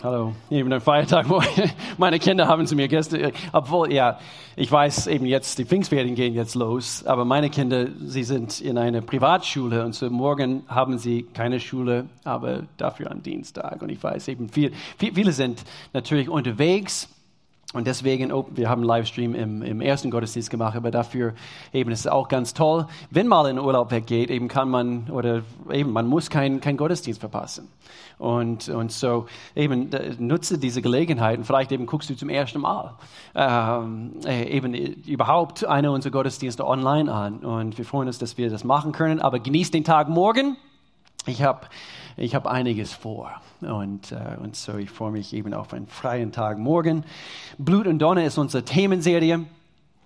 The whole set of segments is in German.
Hallo, eben ein Feiertag, wo meine Kinder haben zu mir gestern, obwohl, ja, ich weiß eben jetzt, die Pfingstferien gehen jetzt los, aber meine Kinder, sie sind in einer Privatschule und so morgen haben sie keine Schule, aber dafür am Dienstag. Und ich weiß eben, viel, viel, viele sind natürlich unterwegs und deswegen, oh, wir haben einen Livestream im, im ersten Gottesdienst gemacht, aber dafür eben ist es auch ganz toll. Wenn mal in Urlaub weggeht, eben kann man, oder eben, man muss keinen kein Gottesdienst verpassen. Und, und so eben nutze diese Gelegenheit und vielleicht eben guckst du zum ersten Mal ähm, äh, eben überhaupt eine unserer Gottesdienste online an. Und wir freuen uns, dass wir das machen können. Aber genießt den Tag morgen. Ich habe ich hab einiges vor. Und, äh, und so, ich freue mich eben auf einen freien Tag morgen. Blut und Donner ist unsere Themenserie.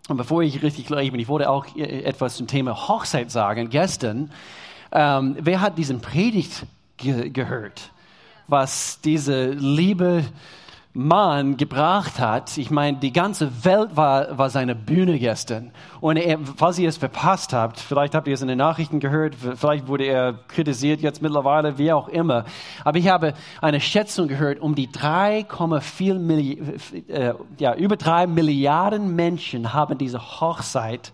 Und bevor ich richtig eben, ich wollte auch äh, etwas zum Thema Hochzeit sagen. Gestern, ähm, wer hat diesen Predigt ge gehört? Was diese liebe Mann gebracht hat. Ich meine, die ganze Welt war, war seine Bühne gestern. Und er, falls ihr es verpasst habt, vielleicht habt ihr es in den Nachrichten gehört, vielleicht wurde er kritisiert jetzt mittlerweile, wie auch immer. Aber ich habe eine Schätzung gehört, um die 3,4 Milliarden, äh, ja, über drei Milliarden Menschen haben diese Hochzeit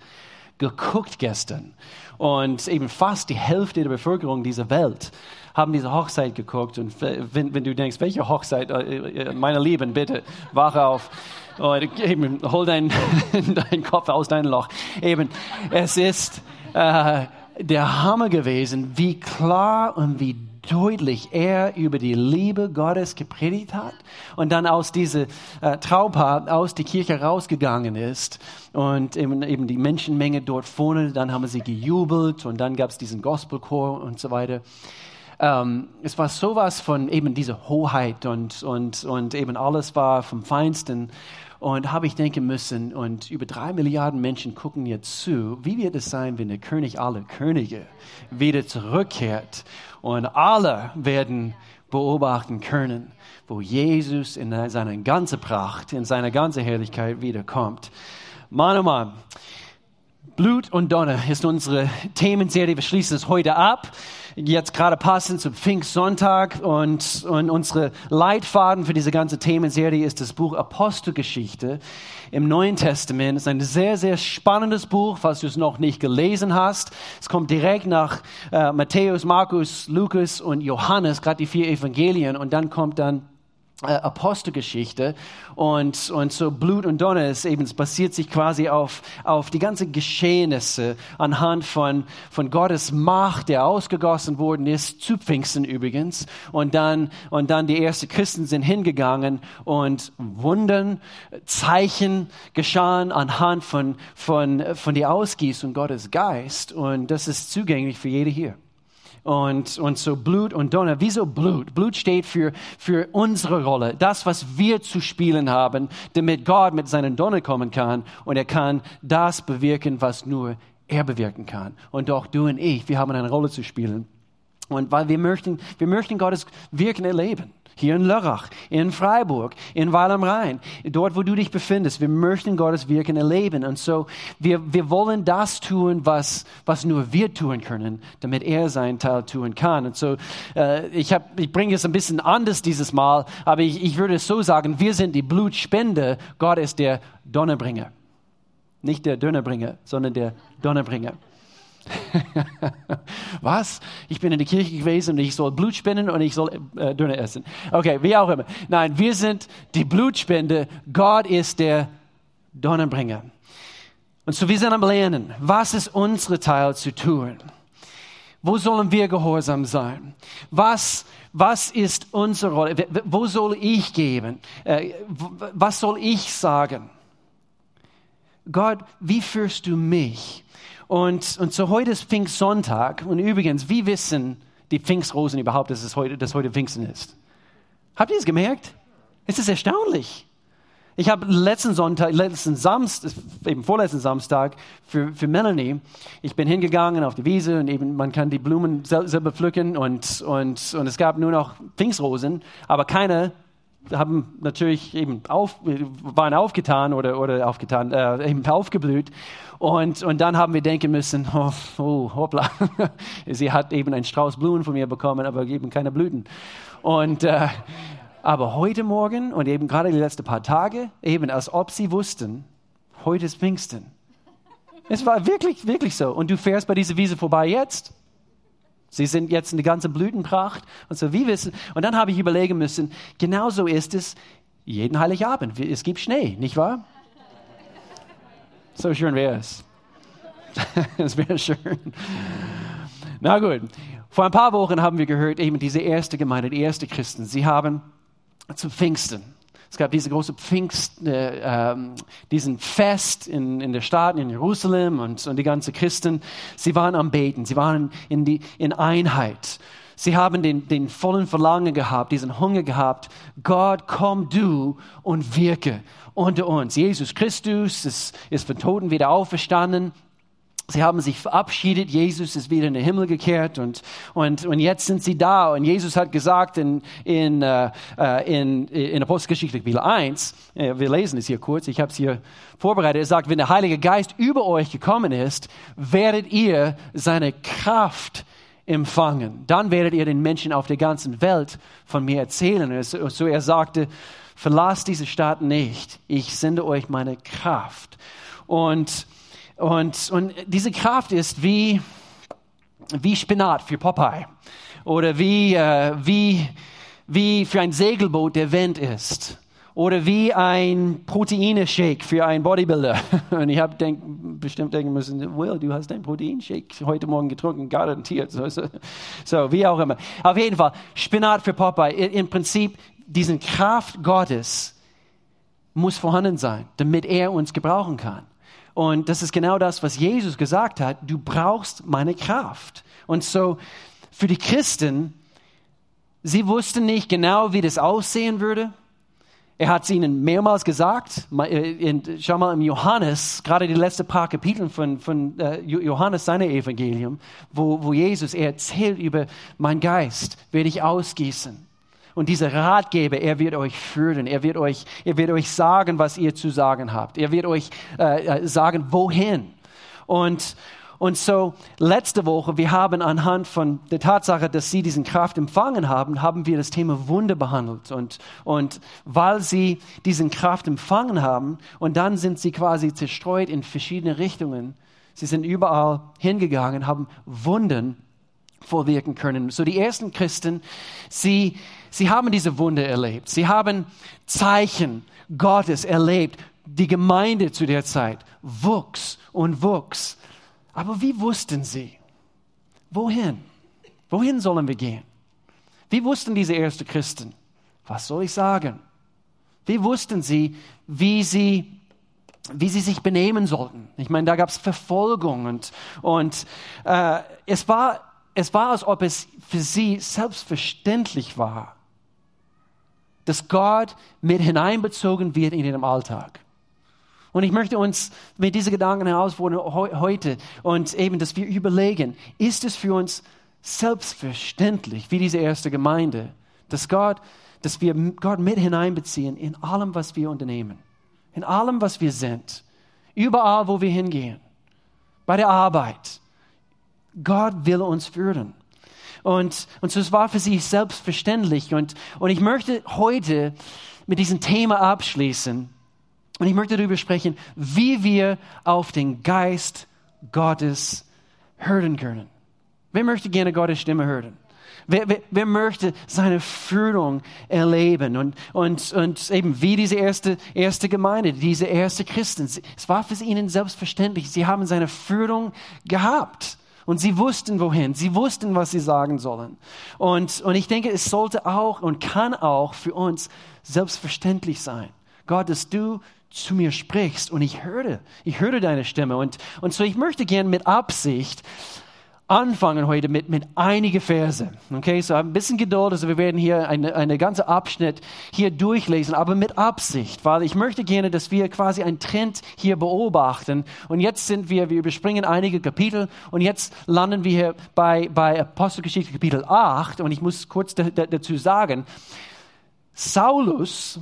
geguckt gestern. Und eben fast die Hälfte der Bevölkerung dieser Welt haben diese Hochzeit geguckt. Und wenn, wenn du denkst, welche Hochzeit, äh, äh, meine Lieben, bitte, wache auf. Und eben, hol deinen dein Kopf aus deinem Loch. Eben, es ist äh, der Hammer gewesen, wie klar und wie deutlich er über die Liebe Gottes gepredigt hat und dann aus dieser äh, Traupaar aus der Kirche rausgegangen ist und eben, eben die Menschenmenge dort vorne, dann haben sie gejubelt und dann gab es diesen Gospelchor und so weiter. Ähm, es war sowas von eben dieser Hoheit und, und, und eben alles war vom Feinsten. Und habe ich denken müssen, und über drei Milliarden Menschen gucken jetzt zu, wie wird es sein, wenn der König aller Könige wieder zurückkehrt und alle werden beobachten können, wo Jesus in seiner ganzen Pracht, in seiner ganzen Herrlichkeit wiederkommt. Mann, oh Mann, Blut und Donner ist unsere Themenserie. Wir schließen es heute ab jetzt gerade passend zum Pfingstsonntag und, und unsere Leitfaden für diese ganze Themenserie ist das Buch Apostelgeschichte im Neuen Testament. Es ist ein sehr, sehr spannendes Buch, falls du es noch nicht gelesen hast. Es kommt direkt nach äh, Matthäus, Markus, Lukas und Johannes, gerade die vier Evangelien und dann kommt dann Apostelgeschichte und, und so Blut und Donner ist eben, es basiert sich quasi auf, auf die ganzen Geschehnisse anhand von, von Gottes Macht, der ausgegossen worden ist, zu Pfingsten übrigens. Und dann, und dann die ersten Christen sind hingegangen und Wundern, Zeichen geschahen anhand von, von, von der Ausgießung Gottes Geist. Und das ist zugänglich für jede hier und, und so Blut und Donner. Wieso Blut? Blut steht für, für unsere Rolle, das, was wir zu spielen haben, damit Gott mit seinen Donner kommen kann und er kann das bewirken, was nur er bewirken kann. Und auch du und ich, wir haben eine Rolle zu spielen. Und weil wir möchten, wir möchten Gottes Wirken erleben hier in Lörrach, in Freiburg, in Weil am Rhein, dort, wo du dich befindest. Wir möchten Gottes Wirken erleben. Und so, wir, wir wollen das tun, was, was nur wir tun können, damit er seinen Teil tun kann. Und so, äh, ich, ich bringe es ein bisschen anders dieses Mal, aber ich, ich würde es so sagen, wir sind die Blutspende, Gott ist der Donnerbringer. Nicht der Dönerbringer, sondern der Donnerbringer. Was? Ich bin in der Kirche gewesen und ich soll Blut spenden und ich soll äh, Döner essen. Okay, wie auch immer. Nein, wir sind die Blutspende. Gott ist der Donnerbringer. Und so wir sind am Lernen. Was ist unsere Teil zu tun? Wo sollen wir gehorsam sein? Was, was ist unsere Rolle? Wo soll ich geben? Äh, was soll ich sagen? Gott, wie führst du mich? Und, und so heute ist Pfingstsonntag. Und übrigens, wie wissen die Pfingstrosen überhaupt, dass es heute, dass heute Pfingsten ist? Habt ihr es gemerkt? Es ist erstaunlich. Ich habe letzten Sonntag, letzten Samstag, eben vorletzten Samstag für, für Melanie, ich bin hingegangen auf die Wiese und eben man kann die Blumen selber pflücken und, und, und es gab nur noch Pfingstrosen, aber keine haben natürlich eben auf, waren aufgetan oder, oder aufgetan, äh, eben aufgeblüht. Und, und dann haben wir denken müssen, oh, oh hoppla, sie hat eben einen Strauß Blumen von mir bekommen, aber eben keine Blüten. Und, äh, Aber heute Morgen und eben gerade die letzten paar Tage, eben als ob sie wussten, heute ist Pfingsten. Es war wirklich, wirklich so. Und du fährst bei dieser Wiese vorbei jetzt. Sie sind jetzt in der ganzen Blütenpracht und so wie wissen. Und dann habe ich überlegen müssen, genauso ist es jeden Heiligabend. Es gibt Schnee, nicht wahr? So schön wäre es. Es wäre schön. Na gut. Vor ein paar Wochen haben wir gehört, eben diese erste Gemeinde, die erste Christen, sie haben zu Pfingsten es gab diese große Pfingst, äh, ähm, diesen Fest in, in der Stadt, in Jerusalem und, und die ganze Christen. Sie waren am Beten, sie waren in, die, in Einheit. Sie haben den, den vollen Verlangen gehabt, diesen Hunger gehabt. Gott, komm du und wirke unter uns. Jesus Christus ist, ist von Toten wieder auferstanden. Sie haben sich verabschiedet, Jesus ist wieder in den Himmel gekehrt und, und, und jetzt sind sie da. Und Jesus hat gesagt in, in, äh, in, in Apostelgeschichte Kapitel 1, äh, wir lesen es hier kurz, ich habe es hier vorbereitet, er sagt, wenn der Heilige Geist über euch gekommen ist, werdet ihr seine Kraft empfangen. Dann werdet ihr den Menschen auf der ganzen Welt von mir erzählen. So er sagte, verlasst diese Stadt nicht, ich sende euch meine Kraft. Und und, und diese Kraft ist wie, wie Spinat für Popeye oder wie, äh, wie, wie für ein Segelboot der Wind ist oder wie ein Proteinshake für einen Bodybuilder. Und ich habe denk, bestimmt denken müssen, Will, du hast einen Proteinshake heute Morgen getrunken, garantiert. So, so, so, wie auch immer. Auf jeden Fall, Spinat für Popeye. Im Prinzip, diesen Kraft Gottes muss vorhanden sein, damit er uns gebrauchen kann. Und das ist genau das, was Jesus gesagt hat. Du brauchst meine Kraft. Und so für die Christen, sie wussten nicht genau, wie das aussehen würde. Er hat es ihnen mehrmals gesagt. Äh, schau mal im Johannes, gerade die letzten paar Kapitel von, von äh, Johannes, seine Evangelium, wo, wo Jesus er erzählt über mein Geist, werde ich ausgießen. Und dieser Ratgeber, er wird euch führen, er wird euch, er wird euch sagen, was ihr zu sagen habt. Er wird euch äh, äh, sagen, wohin. Und, und so letzte Woche, wir haben anhand von der Tatsache, dass sie diesen Kraft empfangen haben, haben wir das Thema Wunder behandelt. Und, und weil sie diesen Kraft empfangen haben und dann sind sie quasi zerstreut in verschiedene Richtungen, sie sind überall hingegangen, haben Wunden vorwirken können. So die ersten Christen, sie, sie haben diese Wunder erlebt. Sie haben Zeichen Gottes erlebt. Die Gemeinde zu der Zeit wuchs und wuchs. Aber wie wussten sie? Wohin? Wohin sollen wir gehen? Wie wussten diese ersten Christen? Was soll ich sagen? Wie wussten sie, wie sie wie sie sich benehmen sollten. Ich meine, da gab es Verfolgung und, und äh, es war es war, als ob es für sie selbstverständlich war, dass Gott mit hineinbezogen wird in ihrem Alltag. Und ich möchte uns mit diesen Gedanken herausfordern heute und eben, dass wir überlegen, ist es für uns selbstverständlich, wie diese erste Gemeinde, dass Gott, dass wir Gott mit hineinbeziehen in allem, was wir unternehmen, in allem, was wir sind, überall, wo wir hingehen, bei der Arbeit, Gott will uns führen. Und, und so es war für sie selbstverständlich. Und, und ich möchte heute mit diesem Thema abschließen. Und ich möchte darüber sprechen, wie wir auf den Geist Gottes hören können. Wer möchte gerne Gottes Stimme hören? Wer, wer, wer, möchte seine Führung erleben? Und, und, und eben wie diese erste, erste Gemeinde, diese erste Christen. Es war für ihnen selbstverständlich. Sie haben seine Führung gehabt. Und sie wussten wohin, sie wussten, was sie sagen sollen. Und, und ich denke, es sollte auch und kann auch für uns selbstverständlich sein. Gott, dass du zu mir sprichst und ich höre, ich höre deine Stimme. Und, und so ich möchte gern mit Absicht anfangen heute mit, mit einige Verse. Okay, so ein bisschen Geduld. Also wir werden hier eine, eine ganze Abschnitt hier durchlesen, aber mit Absicht, weil ich möchte gerne, dass wir quasi einen Trend hier beobachten. Und jetzt sind wir, wir überspringen einige Kapitel und jetzt landen wir hier bei, bei Apostelgeschichte Kapitel 8 und ich muss kurz da, da, dazu sagen, Saulus,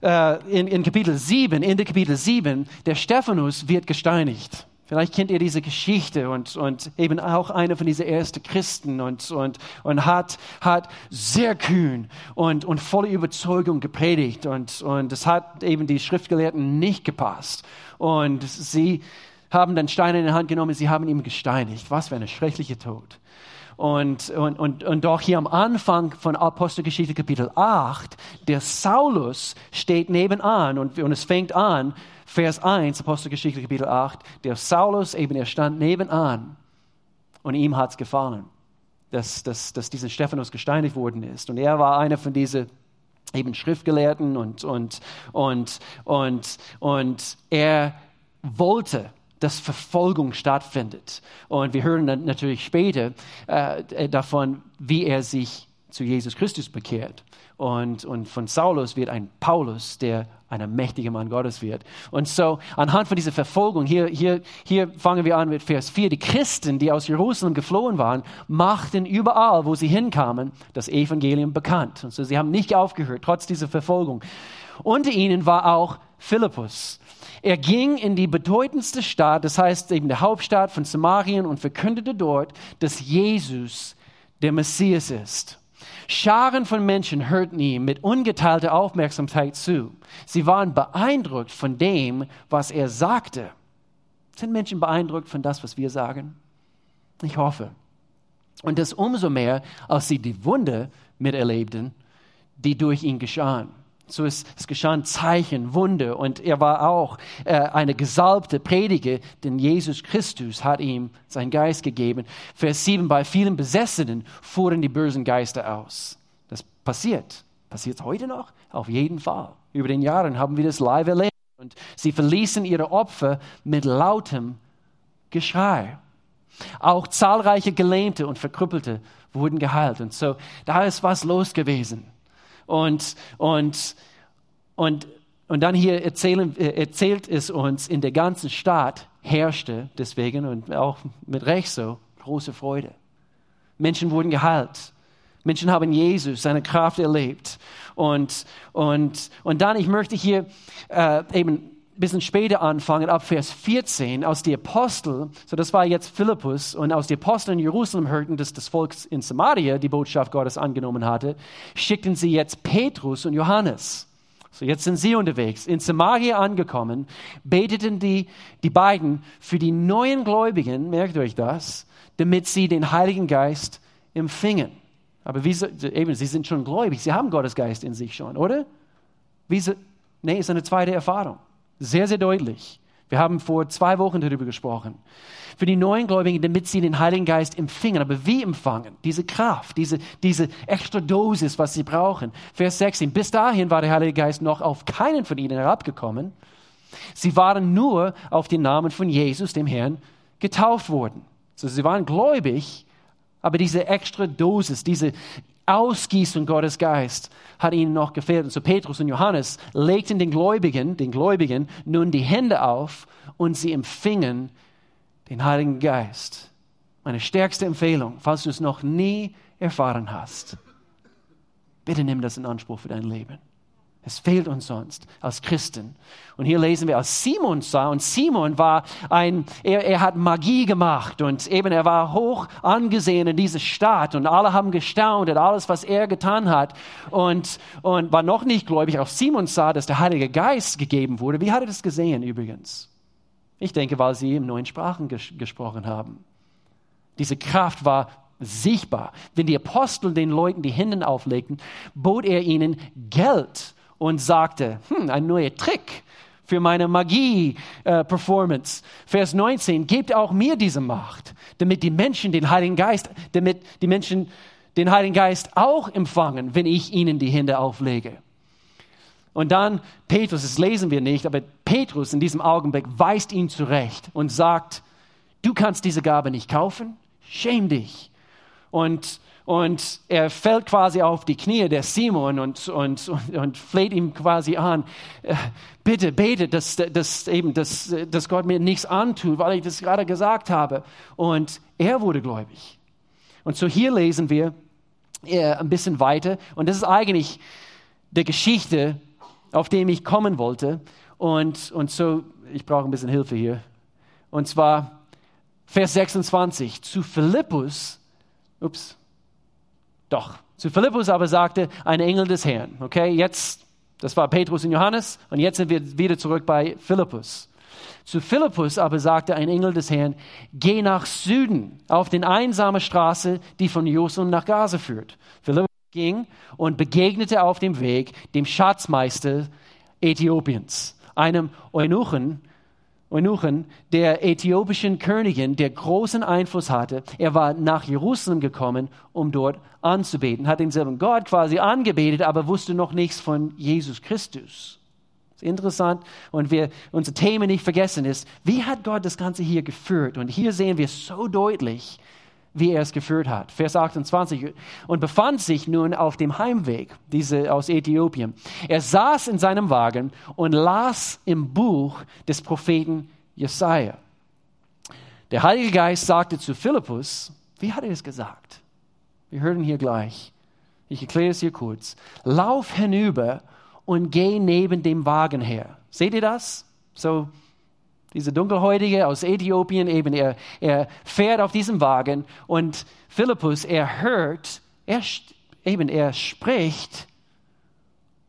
äh, in, in Kapitel 7, in der Kapitel 7, der Stephanus wird gesteinigt. Vielleicht kennt ihr diese Geschichte und, und eben auch einer von diesen ersten Christen und, und, und hat, hat sehr kühn und, und voller Überzeugung gepredigt und, und es hat eben die Schriftgelehrten nicht gepasst. Und sie haben dann Steine in die Hand genommen, sie haben ihn gesteinigt. Was für eine schreckliche Tod. Und, und, und, und doch hier am Anfang von Apostelgeschichte Kapitel 8, der Saulus steht nebenan und, und es fängt an, Vers 1, Apostelgeschichte Kapitel 8, der Saulus eben, er stand nebenan und ihm hat es gefallen, dass, dass, dass dieser Stephanus gesteinigt worden ist. Und er war einer von diesen eben Schriftgelehrten und, und, und, und, und er wollte dass Verfolgung stattfindet. Und wir hören dann natürlich später äh, davon, wie er sich zu Jesus Christus bekehrt. Und, und von Saulus wird ein Paulus, der ein mächtiger Mann Gottes wird. Und so, anhand von dieser Verfolgung, hier, hier, hier fangen wir an mit Vers 4. Die Christen, die aus Jerusalem geflohen waren, machten überall, wo sie hinkamen, das Evangelium bekannt. Und so, sie haben nicht aufgehört, trotz dieser Verfolgung. Unter ihnen war auch Philippus. Er ging in die bedeutendste Stadt, das heißt eben der Hauptstadt von Samarien und verkündete dort, dass Jesus der Messias ist. Scharen von Menschen hörten ihm mit ungeteilter Aufmerksamkeit zu. Sie waren beeindruckt von dem, was er sagte. Sind Menschen beeindruckt von das, was wir sagen? Ich hoffe. Und das umso mehr, als sie die Wunde miterlebten, die durch ihn geschahen. So es, es geschahen Zeichen, Wunder und er war auch äh, eine gesalbte Prediger, denn Jesus Christus hat ihm seinen Geist gegeben. Vers 7, bei vielen Besessenen fuhren die bösen Geister aus. Das passiert. Passiert es heute noch? Auf jeden Fall. Über den Jahren haben wir das live erlebt und sie verließen ihre Opfer mit lautem Geschrei. Auch zahlreiche Gelähmte und Verkrüppelte wurden geheilt und so, da ist was los gewesen. Und, und, und, und dann hier erzählen, äh, erzählt es uns, in der ganzen Stadt herrschte deswegen und auch mit Recht so große Freude. Menschen wurden geheilt. Menschen haben Jesus, seine Kraft erlebt. Und, und, und dann, ich möchte hier äh, eben bisschen später anfangen, ab Vers 14, aus die Apostel, so das war jetzt Philippus, und aus die Apostel in Jerusalem hörten, dass das Volk in Samaria die Botschaft Gottes angenommen hatte, schickten sie jetzt Petrus und Johannes. So jetzt sind sie unterwegs. In Samaria angekommen, beteten die, die beiden für die neuen Gläubigen, merkt euch das, damit sie den Heiligen Geist empfingen. Aber wie, eben, sie sind schon gläubig, sie haben Gottes Geist in sich schon, oder? Wie, nee, ist eine zweite Erfahrung. Sehr, sehr deutlich. Wir haben vor zwei Wochen darüber gesprochen. Für die neuen Gläubigen, damit sie den Heiligen Geist empfingen. Aber wie empfangen? Diese Kraft, diese, diese extra Dosis, was sie brauchen. Vers 16. Bis dahin war der Heilige Geist noch auf keinen von ihnen herabgekommen. Sie waren nur auf den Namen von Jesus, dem Herrn, getauft worden. So, sie waren gläubig, aber diese extra Dosis, diese Ausgießung Gottes Geist hat ihnen noch gefehlt. Und so Petrus und Johannes legten den Gläubigen, den Gläubigen nun die Hände auf und sie empfingen den Heiligen Geist. Meine stärkste Empfehlung, falls du es noch nie erfahren hast, bitte nimm das in Anspruch für dein Leben. Es fehlt uns sonst als Christen. Und hier lesen wir, als Simon sah, und Simon war ein, er, er hat Magie gemacht und eben er war hoch angesehen in dieser Stadt und alle haben gestaunt und alles, was er getan hat und, und war noch nicht gläubig. Auch Simon sah, dass der Heilige Geist gegeben wurde. Wie hat er das gesehen übrigens? Ich denke, weil sie in neuen Sprachen ges gesprochen haben. Diese Kraft war sichtbar. Wenn die Apostel den Leuten die Hände auflegten, bot er ihnen Geld und sagte, hm, ein neuer Trick für meine Magie-Performance. Äh, Vers 19, gebt auch mir diese Macht, damit die Menschen den Heiligen Geist, damit die Menschen den Heiligen Geist auch empfangen, wenn ich ihnen die Hände auflege. Und dann Petrus, das lesen wir nicht, aber Petrus in diesem Augenblick weist ihn zurecht und sagt, du kannst diese Gabe nicht kaufen, schäm dich. Und und er fällt quasi auf die Knie der Simon und, und, und, und fleht ihm quasi an, äh, bitte bete, dass, dass, eben, dass, dass Gott mir nichts antut, weil ich das gerade gesagt habe. Und er wurde gläubig. Und so hier lesen wir äh, ein bisschen weiter. Und das ist eigentlich der Geschichte, auf dem ich kommen wollte. Und, und so, ich brauche ein bisschen Hilfe hier. Und zwar Vers 26. Zu Philippus, ups, doch, zu Philippus aber sagte ein Engel des Herrn. Okay, jetzt, das war Petrus und Johannes und jetzt sind wir wieder zurück bei Philippus. Zu Philippus aber sagte ein Engel des Herrn, geh nach Süden auf den einsame Straße, die von Josun nach Gaza führt. Philippus ging und begegnete auf dem Weg dem Schatzmeister Äthiopiens, einem Eunuchen, Eunuchen der äthiopischen Königin, der großen Einfluss hatte. Er war nach Jerusalem gekommen, um dort anzubeten, hat denselben Gott quasi angebetet, aber wusste noch nichts von Jesus Christus. Ist interessant und wir unser Thema nicht vergessen ist, wie hat Gott das Ganze hier geführt? Und hier sehen wir so deutlich, wie er es geführt hat. Vers 28. Und befand sich nun auf dem Heimweg, diese aus Äthiopien. Er saß in seinem Wagen und las im Buch des Propheten Jesaja. Der Heilige Geist sagte zu Philippus, wie hat er es gesagt? Wir hören hier gleich. Ich erkläre es hier kurz. Lauf hinüber und geh neben dem Wagen her. Seht ihr das? So diese Dunkelhäutige aus Äthiopien, eben er, er fährt auf diesem Wagen und Philippus, er hört, er, eben er spricht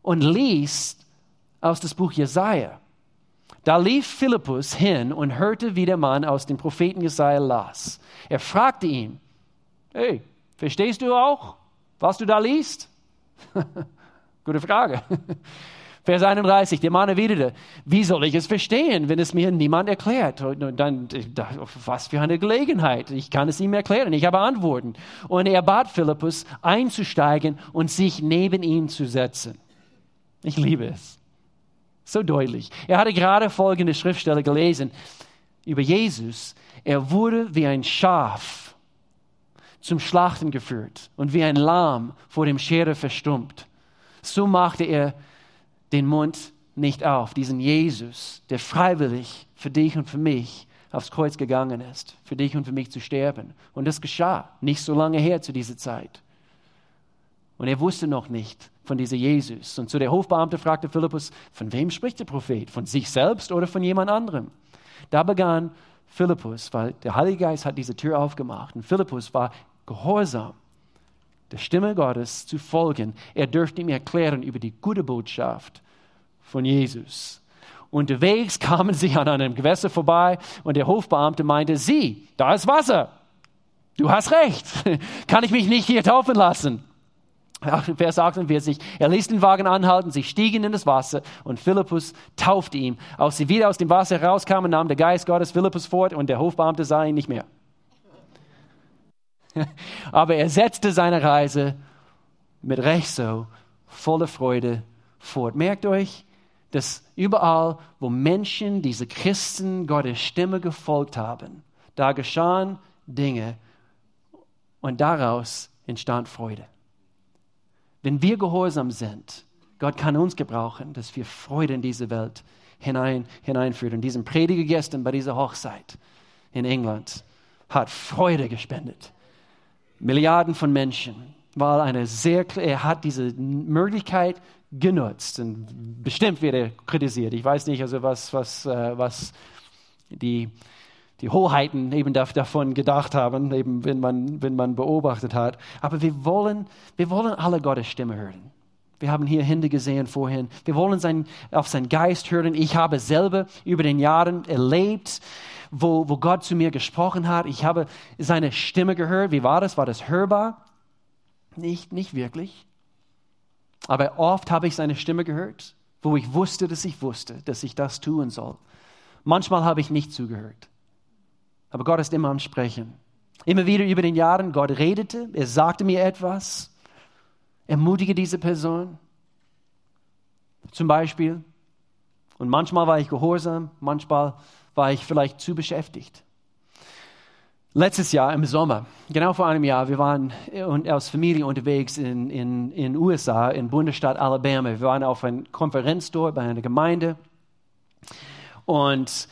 und liest aus dem Buch Jesaja. Da lief Philippus hin und hörte, wie der Mann aus dem Propheten Jesaja las. Er fragte ihn, hey, verstehst du auch, was du da liest? Gute Frage. Vers 31, der Mann erwiderte, wie soll ich es verstehen, wenn es mir niemand erklärt? Und dann, was für eine Gelegenheit, ich kann es ihm erklären, ich habe Antworten. Und er bat Philippus, einzusteigen und sich neben ihn zu setzen. Ich liebe es. So deutlich. Er hatte gerade folgende Schriftstelle gelesen über Jesus. Er wurde wie ein Schaf zum Schlachten geführt und wie ein Lamm vor dem Schere verstummt. So machte er den Mund nicht auf, diesen Jesus, der freiwillig für dich und für mich aufs Kreuz gegangen ist, für dich und für mich zu sterben. Und das geschah nicht so lange her zu dieser Zeit. Und er wusste noch nicht von diesem Jesus. Und zu der Hofbeamte fragte Philippus, von wem spricht der Prophet? Von sich selbst oder von jemand anderem? Da begann Philippus, weil der Heilige Geist hat diese Tür aufgemacht. Und Philippus war gehorsam der Stimme Gottes zu folgen. Er dürfte ihm erklären über die gute Botschaft von Jesus. Unterwegs kamen sie an einem Gewässer vorbei und der Hofbeamte meinte, sieh, da ist Wasser. Du hast recht. Kann ich mich nicht hier taufen lassen? Vers 48, er ließ den Wagen anhalten, sie stiegen in das Wasser und Philippus taufte ihn. Als sie wieder aus dem Wasser herauskamen, nahm der Geist Gottes Philippus fort und der Hofbeamte sah ihn nicht mehr. Aber er setzte seine Reise mit Recht so voller Freude fort. Merkt euch, dass überall, wo Menschen, diese Christen, Gottes Stimme gefolgt haben, da geschahen Dinge und daraus entstand Freude. Wenn wir gehorsam sind, Gott kann uns gebrauchen, dass wir Freude in diese Welt hinein, hineinführen. Und diesen Prediger gestern bei dieser Hochzeit in England hat Freude gespendet. Milliarden von Menschen, weil eine sehr, er hat diese Möglichkeit genutzt und bestimmt wird er kritisiert. Ich weiß nicht, also was, was, äh, was die, die Hoheiten eben davon gedacht haben, eben wenn man, wenn man beobachtet hat. Aber wir wollen, wir wollen alle Gottes Stimme hören. Wir haben hier Hände gesehen vorhin. Wir wollen sein, auf seinen Geist hören. Ich habe selber über den Jahren erlebt, wo, wo Gott zu mir gesprochen hat. Ich habe seine Stimme gehört. Wie war das? War das hörbar? Nicht, nicht wirklich. Aber oft habe ich seine Stimme gehört, wo ich wusste, dass ich wusste, dass ich das tun soll. Manchmal habe ich nicht zugehört. Aber Gott ist immer am Sprechen. Immer wieder über den Jahren, Gott redete, er sagte mir etwas, ermutige diese Person. Zum Beispiel. Und manchmal war ich gehorsam, manchmal war ich vielleicht zu beschäftigt. Letztes Jahr im Sommer, genau vor einem Jahr, wir waren als Familie unterwegs in den in, in USA, in Bundesstaat Alabama. Wir waren auf einer Konferenz dort bei einer Gemeinde. Und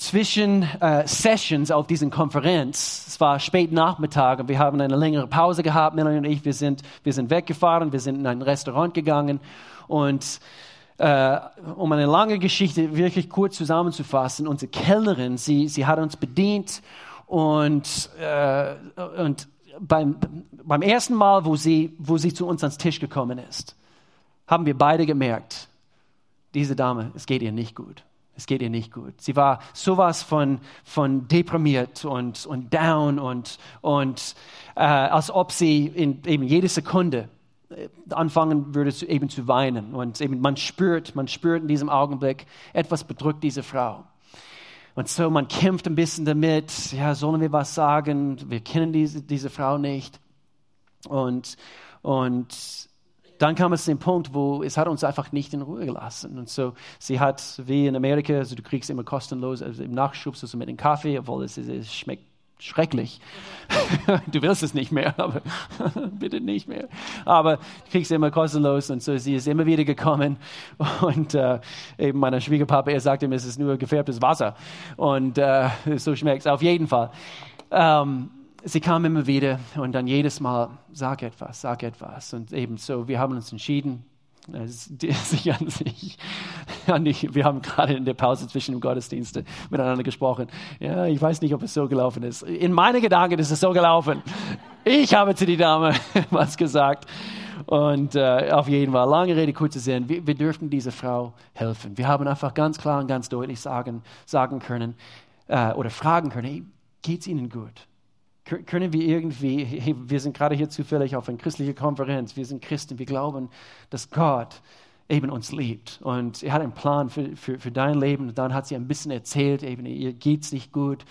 zwischen äh, Sessions auf diesen Konferenz, es war spät Nachmittag und wir haben eine längere Pause gehabt, Melanie und ich, wir sind, wir sind weggefahren, wir sind in ein Restaurant gegangen und äh, um eine lange Geschichte wirklich kurz zusammenzufassen, unsere Kellnerin, sie, sie hat uns bedient und, äh, und beim, beim ersten Mal, wo sie, wo sie zu uns ans Tisch gekommen ist, haben wir beide gemerkt, diese Dame, es geht ihr nicht gut. Es geht ihr nicht gut. Sie war sowas von, von deprimiert und, und down und, und äh, als ob sie in eben jede Sekunde äh, anfangen würde zu, eben zu weinen. Und eben man spürt, man spürt in diesem Augenblick, etwas bedrückt diese Frau. Und so, man kämpft ein bisschen damit, ja, sollen wir was sagen? Wir kennen diese, diese Frau nicht. Und, und dann kam es zu dem Punkt, wo es hat uns einfach nicht in Ruhe gelassen. Und so, sie hat, wie in Amerika, also du kriegst immer kostenlos also im Nachschub so mit dem Kaffee, obwohl es, es schmeckt schrecklich. du willst es nicht mehr, aber bitte nicht mehr. Aber du kriegst immer kostenlos und so, sie ist immer wieder gekommen und äh, eben meiner Schwiegerpapa, er sagte mir, es ist nur gefärbtes Wasser und äh, so schmeckt es auf jeden Fall. Ähm, sie kam immer wieder und dann jedes Mal, sag etwas, sag etwas. Und ebenso, wir haben uns entschieden, sich an sich, an die, wir haben gerade in der Pause zwischen dem Gottesdienste miteinander gesprochen. Ja, ich weiß nicht, ob es so gelaufen ist. In meinen Gedanken ist es so gelaufen. Ich habe zu die Dame was gesagt. Und äh, auf jeden Fall, lange Rede, kurze Sinn, wir, wir dürften dieser Frau helfen. Wir haben einfach ganz klar und ganz deutlich sagen, sagen können äh, oder fragen können, hey, geht es Ihnen gut? Können wir irgendwie, hey, wir sind gerade hier zufällig auf einer christlichen Konferenz, wir sind Christen, wir glauben, dass Gott eben uns liebt. Und er hat einen Plan für, für, für dein Leben. Und dann hat sie ein bisschen erzählt, eben, ihr es nicht gut.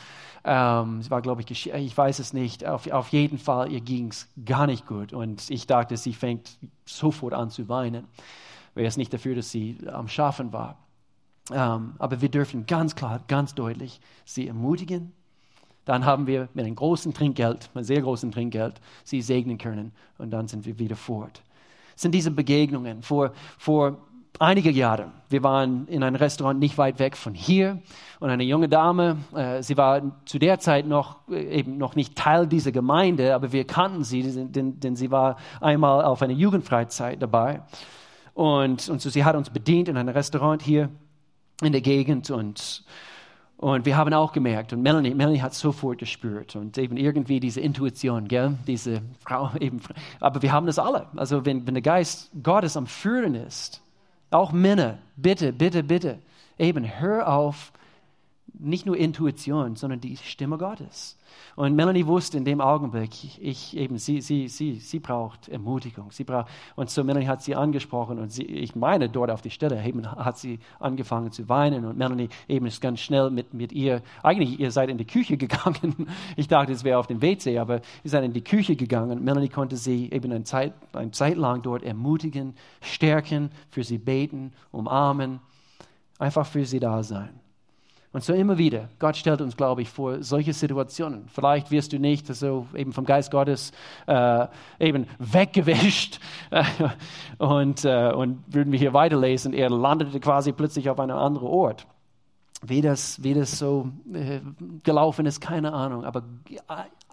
Ähm, es war, glaube ich, ich weiß es nicht. Auf, auf jeden Fall, ihr ging es gar nicht gut. Und ich dachte, sie fängt sofort an zu weinen. Wäre es nicht dafür, dass sie am Schaffen war. Ähm, aber wir dürfen ganz klar, ganz deutlich sie ermutigen, dann haben wir mit einem großen Trinkgeld, einem sehr großen Trinkgeld, sie segnen können und dann sind wir wieder fort. Das sind diese Begegnungen vor, vor einige Jahre. Wir waren in einem Restaurant nicht weit weg von hier und eine junge Dame, äh, sie war zu der Zeit noch äh, eben noch nicht Teil dieser Gemeinde, aber wir kannten sie, denn, denn sie war einmal auf einer Jugendfreizeit dabei und, und so sie hat uns bedient in einem Restaurant hier in der Gegend und und wir haben auch gemerkt, und Melanie, Melanie hat sofort gespürt und eben irgendwie diese Intuition, gell? diese Frau eben. Aber wir haben das alle. Also wenn, wenn der Geist Gottes am Führen ist, auch Männer, bitte, bitte, bitte, eben hör auf, nicht nur Intuition, sondern die Stimme Gottes. Und Melanie wusste in dem Augenblick, ich eben, sie, sie, sie, sie braucht Ermutigung. Sie braucht, und so Melanie hat sie angesprochen und sie, ich meine, dort auf die Stelle eben hat sie angefangen zu weinen und Melanie eben ist ganz schnell mit, mit ihr, eigentlich ihr seid in die Küche gegangen. Ich dachte, es wäre auf dem WC, aber ihr seid in die Küche gegangen. Melanie konnte sie eben eine Zeit, eine Zeit lang dort ermutigen, stärken, für sie beten, umarmen, einfach für sie da sein. Und so immer wieder, Gott stellt uns, glaube ich, vor solche Situationen. Vielleicht wirst du nicht so eben vom Geist Gottes äh, eben weggewischt. und, äh, und würden wir hier weiterlesen, er landete quasi plötzlich auf einem anderen Ort. Wie das, wie das so äh, gelaufen ist, keine Ahnung. Aber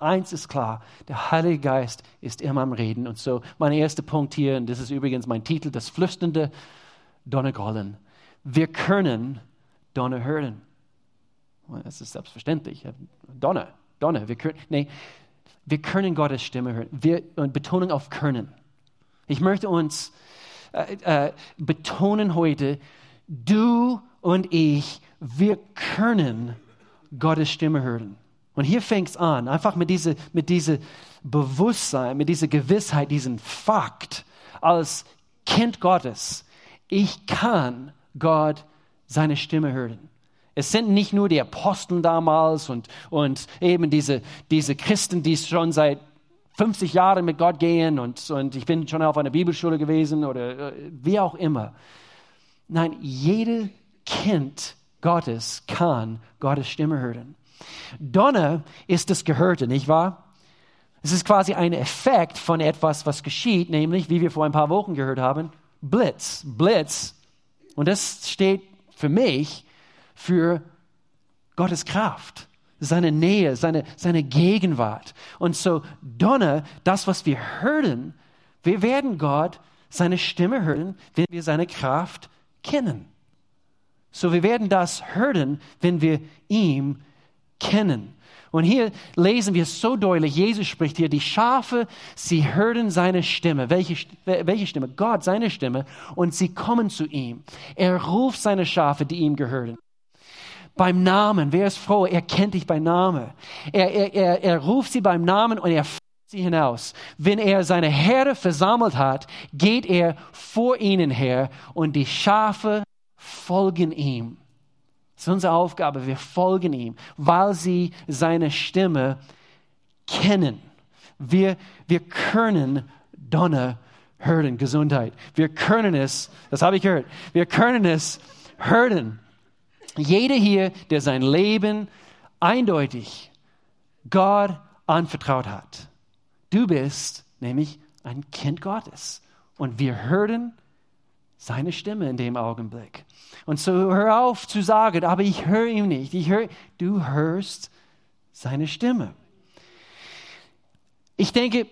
eins ist klar, der Heilige Geist ist immer am Reden. Und so mein erster Punkt hier, und das ist übrigens mein Titel, das flüsternde Donnergrollen. Wir können Donner hören. Das ist selbstverständlich. Donner, Donner. Wir können, nee, wir können Gottes Stimme hören. Wir, und Betonung auf können. Ich möchte uns äh, äh, betonen heute, du und ich, wir können Gottes Stimme hören. Und hier fängt es an, einfach mit diesem mit diese Bewusstsein, mit dieser Gewissheit, diesem Fakt, als Kind Gottes, ich kann Gott seine Stimme hören. Es sind nicht nur die Aposteln damals und, und eben diese, diese Christen, die schon seit 50 Jahren mit Gott gehen und, und ich bin schon auf einer Bibelschule gewesen oder äh, wie auch immer. Nein, jede Kind Gottes kann Gottes Stimme hören. Donner ist das Gehörte, nicht wahr? Es ist quasi ein Effekt von etwas, was geschieht, nämlich, wie wir vor ein paar Wochen gehört haben, Blitz. Blitz. Und das steht für mich für Gottes Kraft, seine Nähe, seine, seine Gegenwart. Und so Donner, das, was wir hören, wir werden Gott seine Stimme hören, wenn wir seine Kraft kennen. So, wir werden das hören, wenn wir ihn kennen. Und hier lesen wir so deutlich, Jesus spricht hier, die Schafe, sie hören seine Stimme. Welche, welche Stimme? Gott, seine Stimme. Und sie kommen zu ihm. Er ruft seine Schafe, die ihm gehören. Beim Namen. Wer ist froh? Er kennt dich beim Namen. Er, er, er, er ruft sie beim Namen und er führt sie hinaus. Wenn er seine Herde versammelt hat, geht er vor ihnen her und die Schafe folgen ihm. Das ist unsere Aufgabe. Wir folgen ihm, weil sie seine Stimme kennen. Wir, wir können Donner hören, Gesundheit. Wir können es, das habe ich gehört, wir können es hören. Jeder hier, der sein Leben eindeutig Gott anvertraut hat. Du bist nämlich ein Kind Gottes. Und wir hören seine Stimme in dem Augenblick. Und so hör auf zu sagen, aber ich höre ihn nicht. Ich höre, du hörst seine Stimme. Ich denke,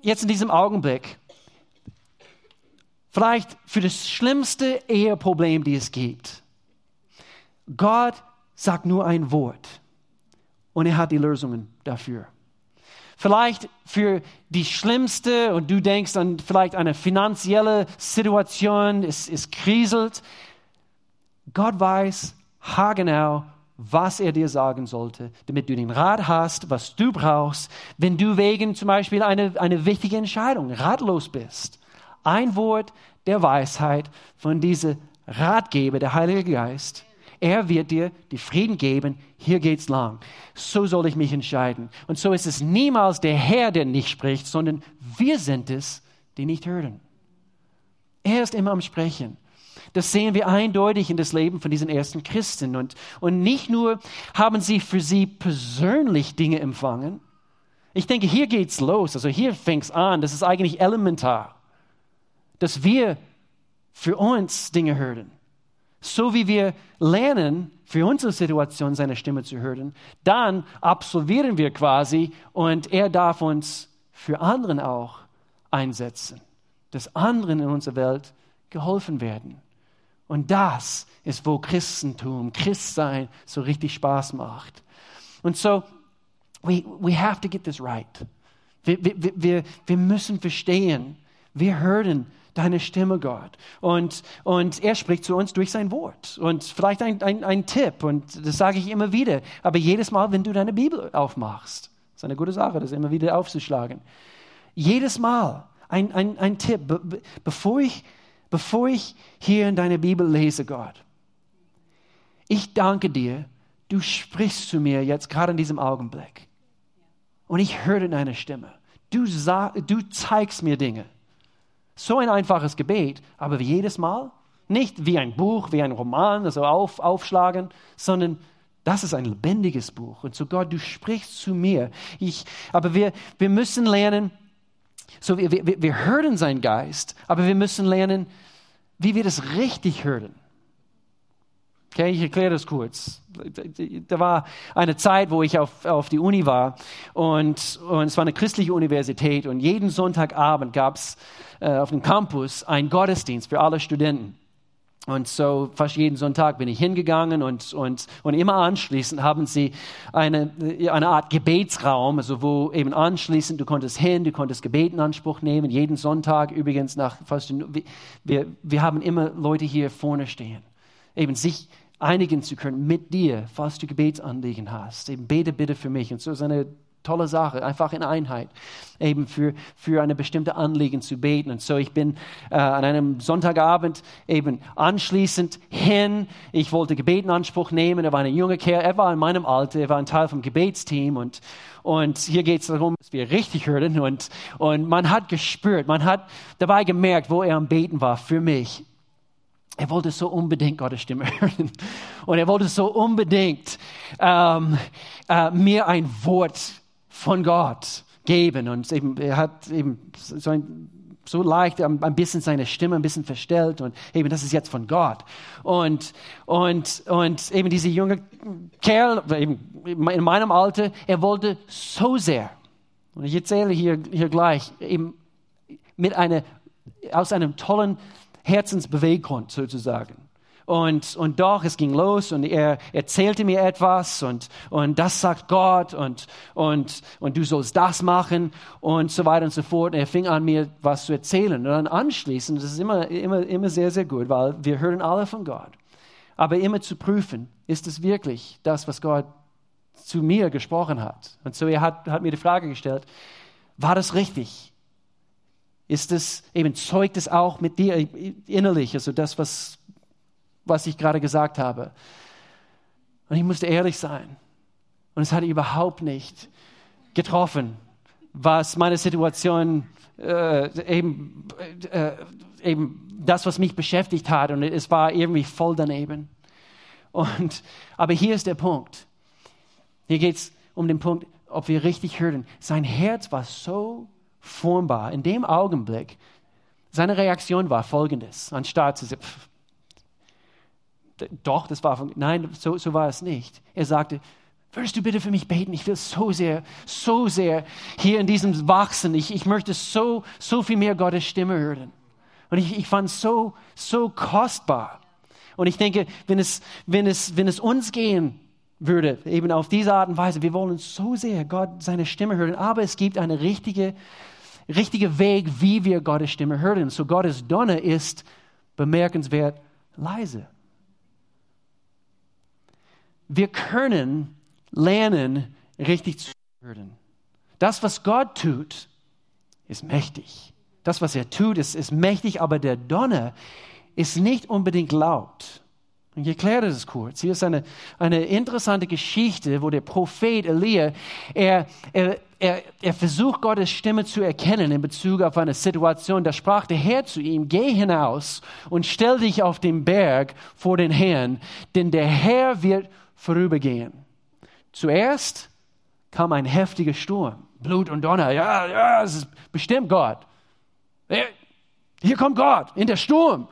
jetzt in diesem Augenblick, vielleicht für das schlimmste Eheproblem, die es gibt. Gott sagt nur ein Wort und er hat die Lösungen dafür. Vielleicht für die schlimmste und du denkst an vielleicht eine finanzielle Situation, es, es kriselt. Gott weiß haargenau, was er dir sagen sollte, damit du den Rat hast, was du brauchst, wenn du wegen zum Beispiel eine, eine wichtige Entscheidung ratlos bist. Ein Wort der Weisheit von diesem Ratgeber, der Heilige Geist, er wird dir die Frieden geben, hier geht's lang. So soll ich mich entscheiden. Und so ist es niemals der Herr, der nicht spricht, sondern wir sind es, die nicht hören. Er ist immer am Sprechen. Das sehen wir eindeutig in das Leben von diesen ersten Christen. Und, und nicht nur haben sie für sie persönlich Dinge empfangen. Ich denke, hier geht's los. Also hier fängt's an. Das ist eigentlich elementar, dass wir für uns Dinge hören so wie wir lernen, für unsere Situation seine Stimme zu hören, dann absolvieren wir quasi und er darf uns für anderen auch einsetzen, dass anderen in unserer Welt geholfen werden. Und das ist, wo Christentum, Christsein so richtig Spaß macht. Und so, we, we have to get this right. Wir, wir, wir, wir müssen verstehen, wir hören deine Stimme, Gott. Und, und er spricht zu uns durch sein Wort. Und vielleicht ein, ein, ein Tipp, und das sage ich immer wieder, aber jedes Mal, wenn du deine Bibel aufmachst, ist eine gute Sache, das immer wieder aufzuschlagen. Jedes Mal ein, ein, ein Tipp, be, be, bevor, ich, bevor ich hier in deine Bibel lese, Gott. Ich danke dir, du sprichst zu mir jetzt gerade in diesem Augenblick. Und ich höre deine Stimme. Du, sag, du zeigst mir Dinge. So ein einfaches Gebet, aber wie jedes Mal. Nicht wie ein Buch, wie ein Roman, also auf, aufschlagen, sondern das ist ein lebendiges Buch. Und so Gott, du sprichst zu mir. Ich, aber wir, wir müssen lernen, so wir, wir, wir hören seinen Geist, aber wir müssen lernen, wie wir das richtig hören. Okay, ich erkläre das kurz. Da war eine Zeit, wo ich auf, auf die Uni war und, und es war eine christliche Universität und jeden Sonntagabend gab es äh, auf dem Campus einen Gottesdienst für alle Studenten. Und so fast jeden Sonntag bin ich hingegangen und, und, und immer anschließend haben sie eine, eine Art Gebetsraum, also wo eben anschließend du konntest hin, du konntest Gebet in Anspruch nehmen. Jeden Sonntag übrigens nach fast, wir, wir haben immer Leute hier vorne stehen. Eben sich einigen zu können mit dir, falls du Gebetsanliegen hast. Eben bete bitte für mich. Und so ist eine tolle Sache, einfach in Einheit, eben für, für eine bestimmte Anliegen zu beten. Und so, ich bin äh, an einem Sonntagabend eben anschließend hin. Ich wollte Gebet in Anspruch nehmen. Er war ein junger Kerl, er war in meinem Alter, er war ein Teil vom Gebetsteam. Und, und hier geht es darum, dass wir richtig hören. Und, und man hat gespürt, man hat dabei gemerkt, wo er am Beten war für mich. Er wollte so unbedingt Gottes Stimme hören. Und er wollte so unbedingt ähm, äh, mir ein Wort von Gott geben. Und eben, er hat eben so, ein, so leicht ein bisschen seine Stimme ein bisschen verstellt. Und eben, das ist jetzt von Gott. Und, und, und eben dieser junge Kerl, eben in meinem Alter, er wollte so sehr, und ich erzähle hier, hier gleich, eben mit einer, aus einem tollen Herzensbeweggrund sozusagen. Und, und doch, es ging los und er erzählte mir etwas und, und das sagt Gott und, und, und du sollst das machen und so weiter und so fort. Und er fing an, mir was zu erzählen. Und dann anschließend, das ist immer, immer, immer sehr, sehr gut, weil wir hören alle von Gott. Aber immer zu prüfen, ist es wirklich das, was Gott zu mir gesprochen hat? Und so er hat, hat mir die Frage gestellt, war das richtig? Ist es eben, zeugt es auch mit dir innerlich, also das, was was ich gerade gesagt habe. Und ich musste ehrlich sein. Und es hat überhaupt nicht getroffen, was meine Situation äh, eben, äh, eben das, was mich beschäftigt hat. Und es war irgendwie voll daneben. Und, aber hier ist der Punkt. Hier geht es um den Punkt, ob wir richtig hören. Sein Herz war so formbar. In dem Augenblick, seine Reaktion war folgendes. Anstatt zu sagen, doch, das war von, nein, so, so war es nicht. Er sagte, würdest du bitte für mich beten? Ich will so sehr, so sehr hier in diesem Wachsen. Ich, ich möchte so, so viel mehr Gottes Stimme hören. Und ich, ich fand es so, so kostbar. Und ich denke, wenn es, wenn, es, wenn es uns gehen würde, eben auf diese Art und Weise, wir wollen so sehr Gott seine Stimme hören, aber es gibt eine richtige, richtige Weg, wie wir Gottes Stimme hören. So Gottes Donner ist bemerkenswert leise. Wir können lernen, richtig zu hören. Das, was Gott tut, ist mächtig. Das, was er tut, ist, ist mächtig, aber der Donner ist nicht unbedingt laut. ich erkläre das kurz. Hier ist eine, eine interessante Geschichte, wo der Prophet Elia, er, er, er, er versucht Gottes Stimme zu erkennen in Bezug auf eine Situation. Da sprach der Herr zu ihm, geh hinaus und stell dich auf den Berg vor den Herrn, denn der Herr wird vorübergehen. Zuerst kam ein heftiger Sturm, Blut und Donner. Ja, ja, es ist bestimmt Gott. Hier kommt Gott in der Sturm,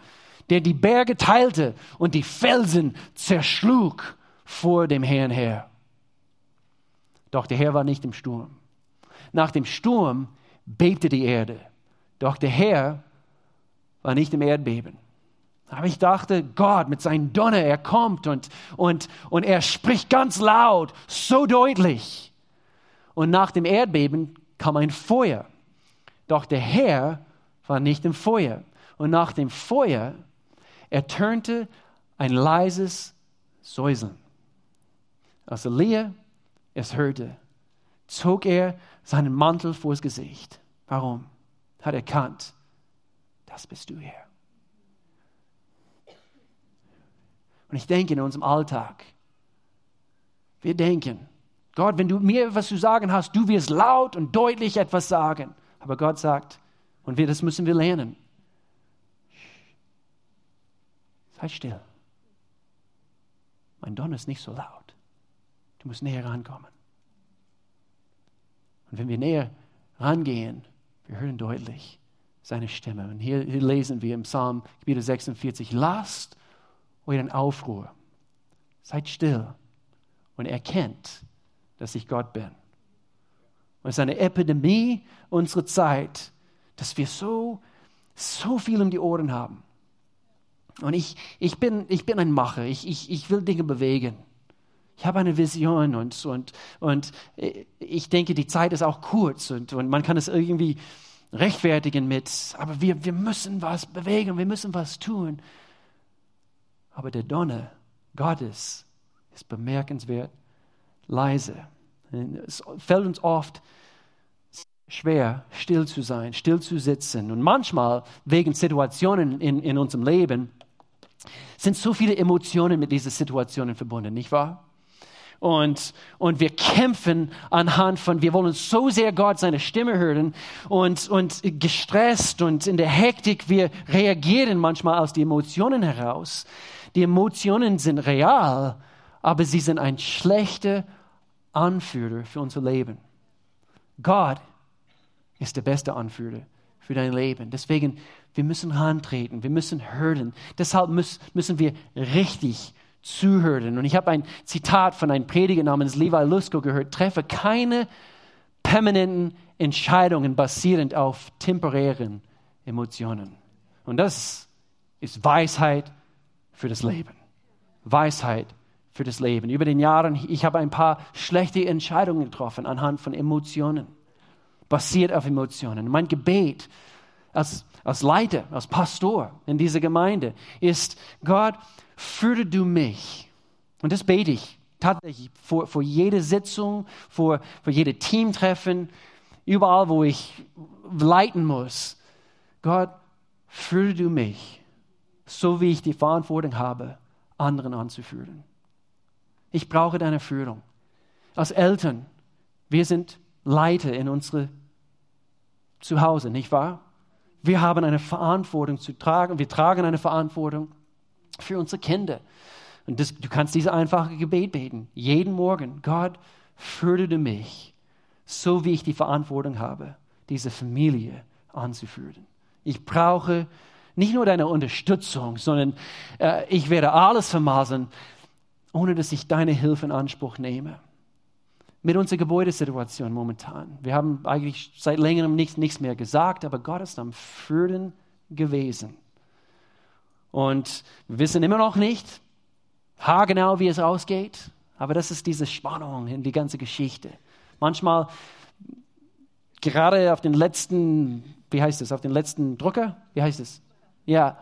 der die Berge teilte und die Felsen zerschlug vor dem Herrn her. Doch der Herr war nicht im Sturm. Nach dem Sturm bebte die Erde. Doch der Herr war nicht im Erdbeben. Aber ich dachte, Gott mit seinem Donner, er kommt und, und, und er spricht ganz laut, so deutlich. Und nach dem Erdbeben kam ein Feuer. Doch der Herr war nicht im Feuer. Und nach dem Feuer ertönte ein leises Säuseln. Als Elia es hörte, zog er seinen Mantel vors Gesicht. Warum? Hat erkannt, das bist du, Herr. Und ich denke in unserem Alltag, wir denken, Gott, wenn du mir etwas zu sagen hast, du wirst laut und deutlich etwas sagen. Aber Gott sagt, und wir, das müssen wir lernen. Sei still. Mein Donner ist nicht so laut. Du musst näher rankommen. Und wenn wir näher rangehen, wir hören deutlich seine Stimme. Und hier, hier lesen wir im Psalm 46, lasst euren Aufruhr. Seid still und erkennt, dass ich Gott bin. Und es ist eine Epidemie unserer Zeit, dass wir so, so viel um die Ohren haben. Und ich, ich, bin, ich bin ein Macher, ich, ich, ich will Dinge bewegen. Ich habe eine Vision und, und, und ich denke, die Zeit ist auch kurz und, und man kann es irgendwie rechtfertigen mit, aber wir, wir müssen was bewegen, wir müssen was tun. Aber der Donner Gottes ist bemerkenswert leise. Es fällt uns oft schwer, still zu sein, still zu sitzen. Und manchmal, wegen Situationen in, in unserem Leben, sind so viele Emotionen mit diesen Situationen verbunden, nicht wahr? Und, und wir kämpfen anhand von, wir wollen so sehr Gott seine Stimme hören und, und gestresst und in der Hektik, wir reagieren manchmal aus den Emotionen heraus. Die Emotionen sind real, aber sie sind ein schlechter Anführer für unser Leben. Gott ist der beste Anführer für dein Leben. Deswegen, wir müssen handtreten, wir müssen hören. Deshalb müssen wir richtig zuhören. Und ich habe ein Zitat von einem Prediger namens Levi Lusko gehört, treffe keine permanenten Entscheidungen basierend auf temporären Emotionen. Und das ist Weisheit für das Leben. Weisheit für das Leben. Über den Jahren, ich habe ein paar schlechte Entscheidungen getroffen anhand von Emotionen, basiert auf Emotionen. Mein Gebet als, als Leiter, als Pastor in dieser Gemeinde ist, Gott, führe du mich. Und das bete ich tatsächlich vor, vor jeder Sitzung, vor, vor jedem Teamtreffen, überall, wo ich leiten muss. Gott, führe du mich, so wie ich die Verantwortung habe, anderen anzuführen. Ich brauche deine Führung. Als Eltern, wir sind Leiter in unsere Zuhause, nicht wahr? Wir haben eine Verantwortung zu tragen. Wir tragen eine Verantwortung für unsere Kinder. Und das, du kannst diese einfache Gebet beten. Jeden Morgen. Gott, fördere mich, so wie ich die Verantwortung habe, diese Familie anzuführen. Ich brauche nicht nur deine Unterstützung, sondern äh, ich werde alles vermaßen, ohne dass ich deine Hilfe in Anspruch nehme. Mit unserer Gebäudesituation momentan. Wir haben eigentlich seit längerem nichts, nichts mehr gesagt, aber Gott ist am Führen gewesen. Und wir wissen immer noch nicht haargenau, wie es ausgeht, aber das ist diese Spannung in die ganze Geschichte. Manchmal, gerade auf den letzten, wie heißt es, auf den letzten Drucker, wie heißt es? Ja,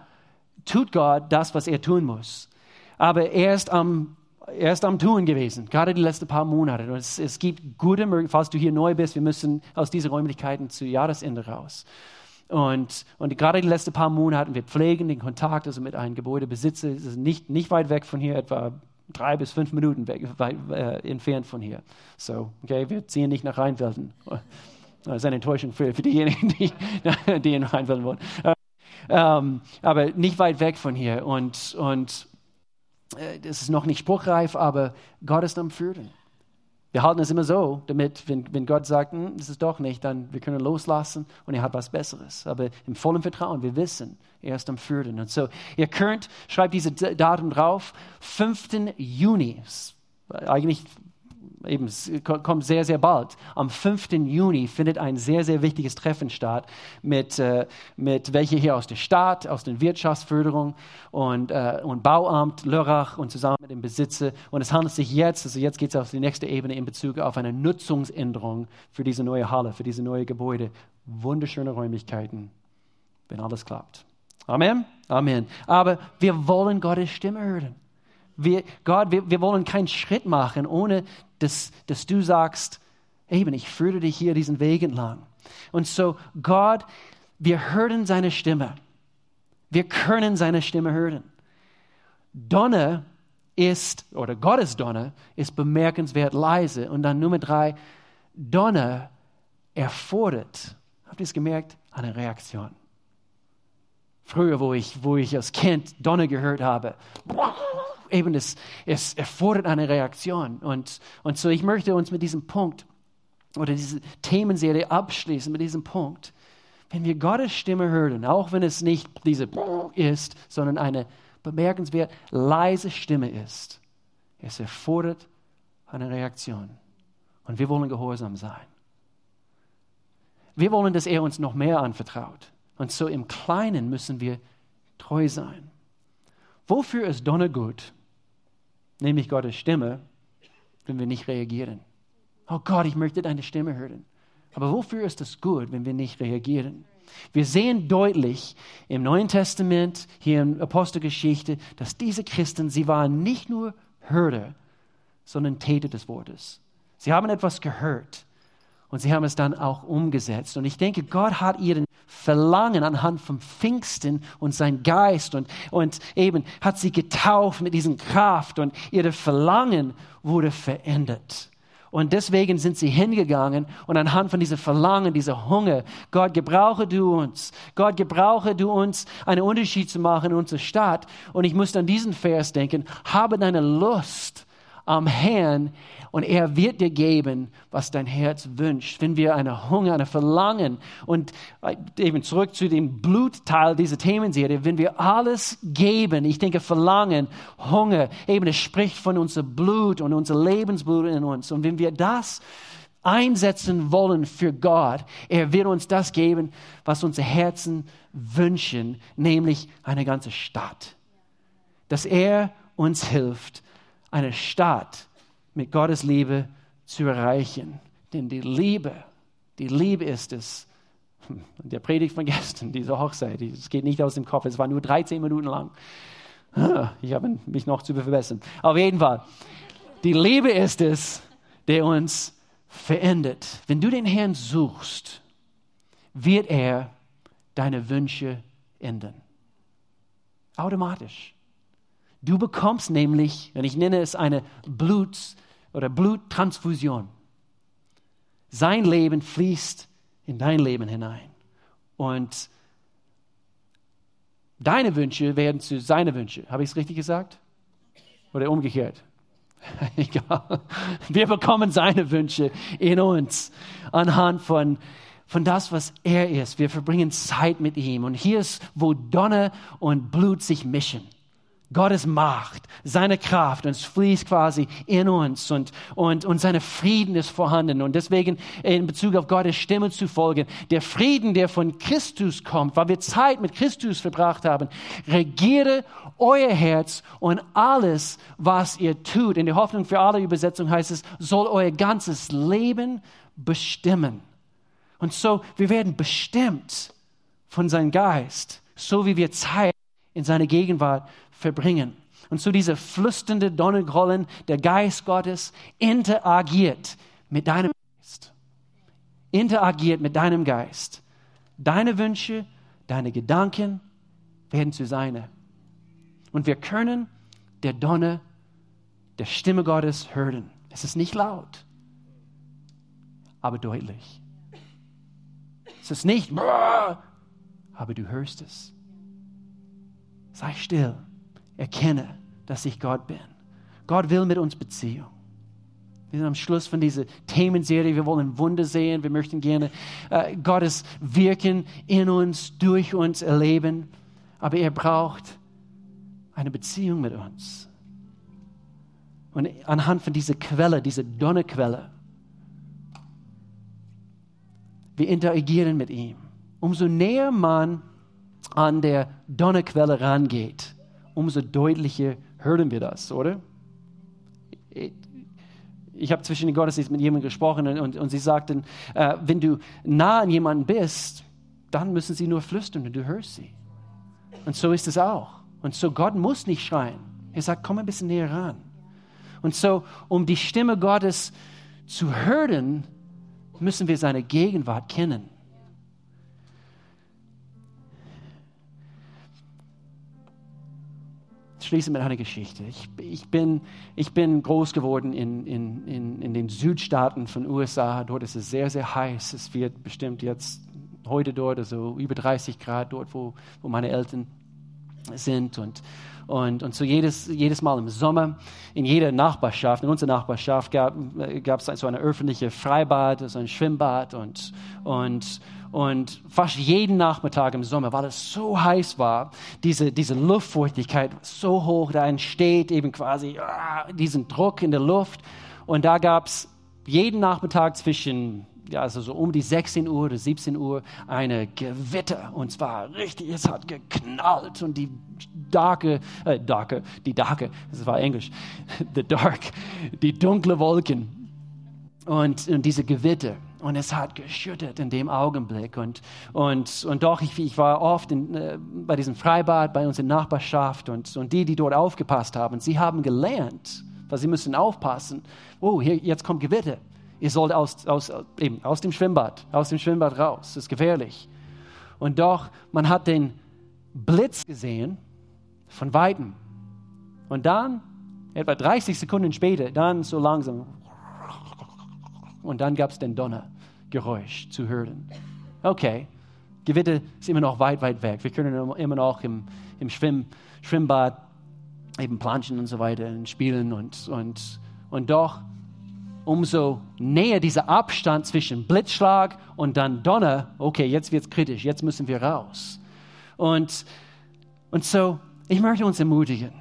tut Gott das, was er tun muss. Aber er ist am er ist am Tun gewesen, gerade die letzten paar Monate. Es, es gibt gute Möglichkeiten, falls du hier neu bist, wir müssen aus diesen Räumlichkeiten zu Jahresende raus. Und, und gerade die letzten paar Monate, wir pflegen den Kontakt also mit einem Gebäudebesitzer, es ist nicht, nicht weit weg von hier, etwa drei bis fünf Minuten weg, weit, äh, entfernt von hier. So, okay, wir ziehen nicht nach Rheinfelden. Das ist eine Enttäuschung für, für diejenigen, die, die in Rheinfelden wohnen. Ähm, aber nicht weit weg von hier. Und, und äh, das ist noch nicht spruchreif, aber Gott ist am Führen. Wir halten es immer so, damit, wenn, wenn Gott sagt, hm, das ist doch nicht, dann wir können loslassen und er hat was Besseres. Aber im vollen Vertrauen, wir wissen, er ist am Führen. Und so, ihr könnt, schreibt diese Datum drauf, 5. Juni, eigentlich eben, kommt sehr, sehr bald. Am 5. Juni findet ein sehr, sehr wichtiges Treffen statt mit, äh, mit welche hier aus der Stadt, aus der Wirtschaftsförderung und, äh, und Bauamt Lörrach und zusammen mit dem Besitzer. Und es handelt sich jetzt, also jetzt geht es auf die nächste Ebene in Bezug auf eine Nutzungsänderung für diese neue Halle, für diese neue Gebäude. Wunderschöne Räumlichkeiten, wenn alles klappt. Amen. Amen. Aber wir wollen Gottes Stimme hören. Wir, Gott, wir, wir wollen keinen Schritt machen, ohne dass, dass du sagst, eben, ich führe dich hier diesen Weg entlang. Und so, Gott, wir hören seine Stimme. Wir können seine Stimme hören. Donner ist, oder Gottes Donner ist bemerkenswert leise. Und dann Nummer drei, Donner erfordert, habt ihr es gemerkt, eine Reaktion. Früher, wo ich, wo ich als Kind Donner gehört habe, eben es, es erfordert eine Reaktion. Und, und so, ich möchte uns mit diesem Punkt oder diese Themenserie abschließen mit diesem Punkt. Wenn wir Gottes Stimme hören, auch wenn es nicht diese ist, sondern eine bemerkenswert leise Stimme ist, es erfordert eine Reaktion. Und wir wollen gehorsam sein. Wir wollen, dass er uns noch mehr anvertraut. Und so im Kleinen müssen wir treu sein. Wofür ist Donner gut? Nämlich Gottes Stimme, wenn wir nicht reagieren. Oh Gott, ich möchte deine Stimme hören. Aber wofür ist es gut, wenn wir nicht reagieren? Wir sehen deutlich im Neuen Testament, hier in Apostelgeschichte, dass diese Christen, sie waren nicht nur Hörer, sondern Täter des Wortes. Sie haben etwas gehört und sie haben es dann auch umgesetzt. Und ich denke, Gott hat ihren Verlangen anhand vom Pfingsten und sein Geist und, und eben hat sie getauft mit diesem Kraft und ihre Verlangen wurde verändert. Und deswegen sind sie hingegangen und anhand von diesem Verlangen, dieser Hunger, Gott gebrauche du uns, Gott gebrauche du uns, einen Unterschied zu machen in unserer Stadt. Und ich muss an diesen Vers denken, habe deine Lust am Herrn und er wird dir geben, was dein Herz wünscht. Wenn wir eine Hunger, eine Verlangen und äh, eben zurück zu dem Blutteil dieser Themenserie, wenn wir alles geben, ich denke Verlangen, Hunger, eben es spricht von unserem Blut und unser Lebensblut in uns. Und wenn wir das einsetzen wollen für Gott, er wird uns das geben, was unsere Herzen wünschen, nämlich eine ganze Stadt dass er uns hilft, eine Stadt mit Gottes Liebe zu erreichen. Denn die Liebe, die Liebe ist es. Hm, der Predigt von gestern, diese Hochzeit, es geht nicht aus dem Kopf, es war nur 13 Minuten lang. Ich habe mich noch zu verbessern. Auf jeden Fall, die Liebe ist es, der uns verändert. Wenn du den Herrn suchst, wird er deine Wünsche ändern. Automatisch. Du bekommst nämlich, und ich nenne es eine Blut- oder Bluttransfusion. Sein Leben fließt in dein Leben hinein. Und deine Wünsche werden zu seine Wünsche. Habe ich es richtig gesagt? Oder umgekehrt? Egal. Wir bekommen seine Wünsche in uns anhand von, von das, was er ist. Wir verbringen Zeit mit ihm. Und hier ist, wo Donner und Blut sich mischen. Gottes Macht, seine Kraft, und es fließt quasi in uns und, und, und seine Frieden ist vorhanden. Und deswegen in Bezug auf Gottes Stimme zu folgen, der Frieden, der von Christus kommt, weil wir Zeit mit Christus verbracht haben, regiere euer Herz und alles, was ihr tut. In der Hoffnung für alle Übersetzung heißt es, soll euer ganzes Leben bestimmen. Und so, wir werden bestimmt von seinem Geist, so wie wir Zeit in seiner Gegenwart verbringen. Und so diese flüsternde Donnergrollen, der Geist Gottes interagiert mit deinem Geist. Interagiert mit deinem Geist. Deine Wünsche, deine Gedanken werden zu seine. Und wir können der Donner, der Stimme Gottes hören. Es ist nicht laut, aber deutlich. Es ist nicht, aber du hörst es. Sei still erkenne, dass ich Gott bin. Gott will mit uns Beziehung. Wir sind am Schluss von dieser Themenserie. Wir wollen Wunder sehen. Wir möchten gerne äh, Gottes Wirken in uns, durch uns erleben. Aber er braucht eine Beziehung mit uns. Und anhand von dieser Quelle, dieser Donnerquelle, wir interagieren mit ihm. Umso näher man an der Donnerquelle rangeht, umso deutlicher hören wir das, oder? Ich habe zwischen den Gottesdiensten mit jemandem gesprochen und, und sie sagten, äh, wenn du nah an jemanden bist, dann müssen sie nur flüstern und du hörst sie. Und so ist es auch. Und so Gott muss nicht schreien. Er sagt, komm ein bisschen näher ran. Und so, um die Stimme Gottes zu hören, müssen wir seine Gegenwart kennen. Schließe mit einer Geschichte. Ich, ich, bin, ich bin groß geworden in, in, in, in den Südstaaten von USA. Dort ist es sehr, sehr heiß. Es wird bestimmt jetzt heute dort, also über 30 Grad dort, wo, wo meine Eltern sind. Und, und, und so jedes, jedes Mal im Sommer in jeder Nachbarschaft, in unserer Nachbarschaft gab es so eine öffentliche Freibad, so ein Schwimmbad und, und, und fast jeden Nachmittag im Sommer, weil es so heiß war, diese, diese Luftfeuchtigkeit so hoch, da entsteht eben quasi ah, diesen Druck in der Luft. Und da gab es jeden Nachmittag zwischen, ja, also so um die 16 Uhr oder 17 Uhr eine Gewitter. Und zwar richtig, es hat geknallt und die darke, äh, darke, die darke, das war Englisch, the dark, die dunkle Wolken und, und diese Gewitter. Und es hat geschüttet in dem Augenblick. Und, und, und doch, ich, ich war oft in, äh, bei diesem Freibad, bei uns in Nachbarschaft und, und die, die dort aufgepasst haben, sie haben gelernt, weil sie müssen aufpassen. Oh, hier, jetzt kommt Gewitter. Ihr sollt aus, aus, eben, aus dem Schwimmbad, aus dem Schwimmbad raus. Das ist gefährlich. Und doch, man hat den Blitz gesehen von Weitem. Und dann, etwa 30 Sekunden später, dann so langsam und dann gab es den Donnergeräusch zu hören. Okay, Gewitter ist immer noch weit, weit weg. Wir können immer noch im, im Schwimm, Schwimmbad eben planschen und so weiter und spielen und, und, und doch umso näher dieser Abstand zwischen Blitzschlag und dann Donner, okay, jetzt wird es kritisch, jetzt müssen wir raus. Und, und so, ich möchte uns ermutigen.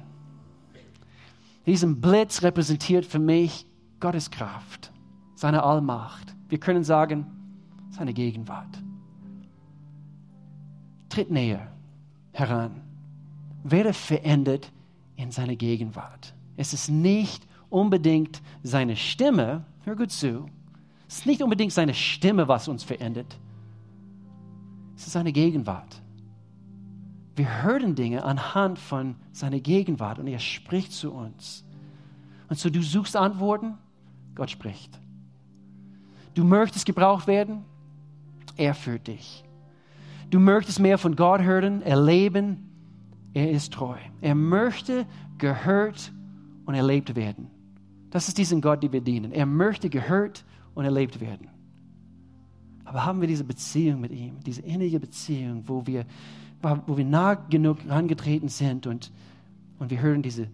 Diesen Blitz repräsentiert für mich Gottes Kraft seine Allmacht. Wir können sagen, seine Gegenwart. Tritt näher heran. Werde verändert in seine Gegenwart. Es ist nicht unbedingt seine Stimme, hör gut zu, es ist nicht unbedingt seine Stimme, was uns verändert. Es ist seine Gegenwart. Wir hören Dinge anhand von seiner Gegenwart und er spricht zu uns. Und so du suchst Antworten, Gott spricht. Du möchtest gebraucht werden, er führt dich. Du möchtest mehr von Gott hören, erleben, er ist treu. Er möchte gehört und erlebt werden. Das ist diesen Gott, den wir dienen. Er möchte gehört und erlebt werden. Aber haben wir diese Beziehung mit ihm, diese innige Beziehung, wo wir, wo wir nah genug herangetreten sind und, und wir hören diese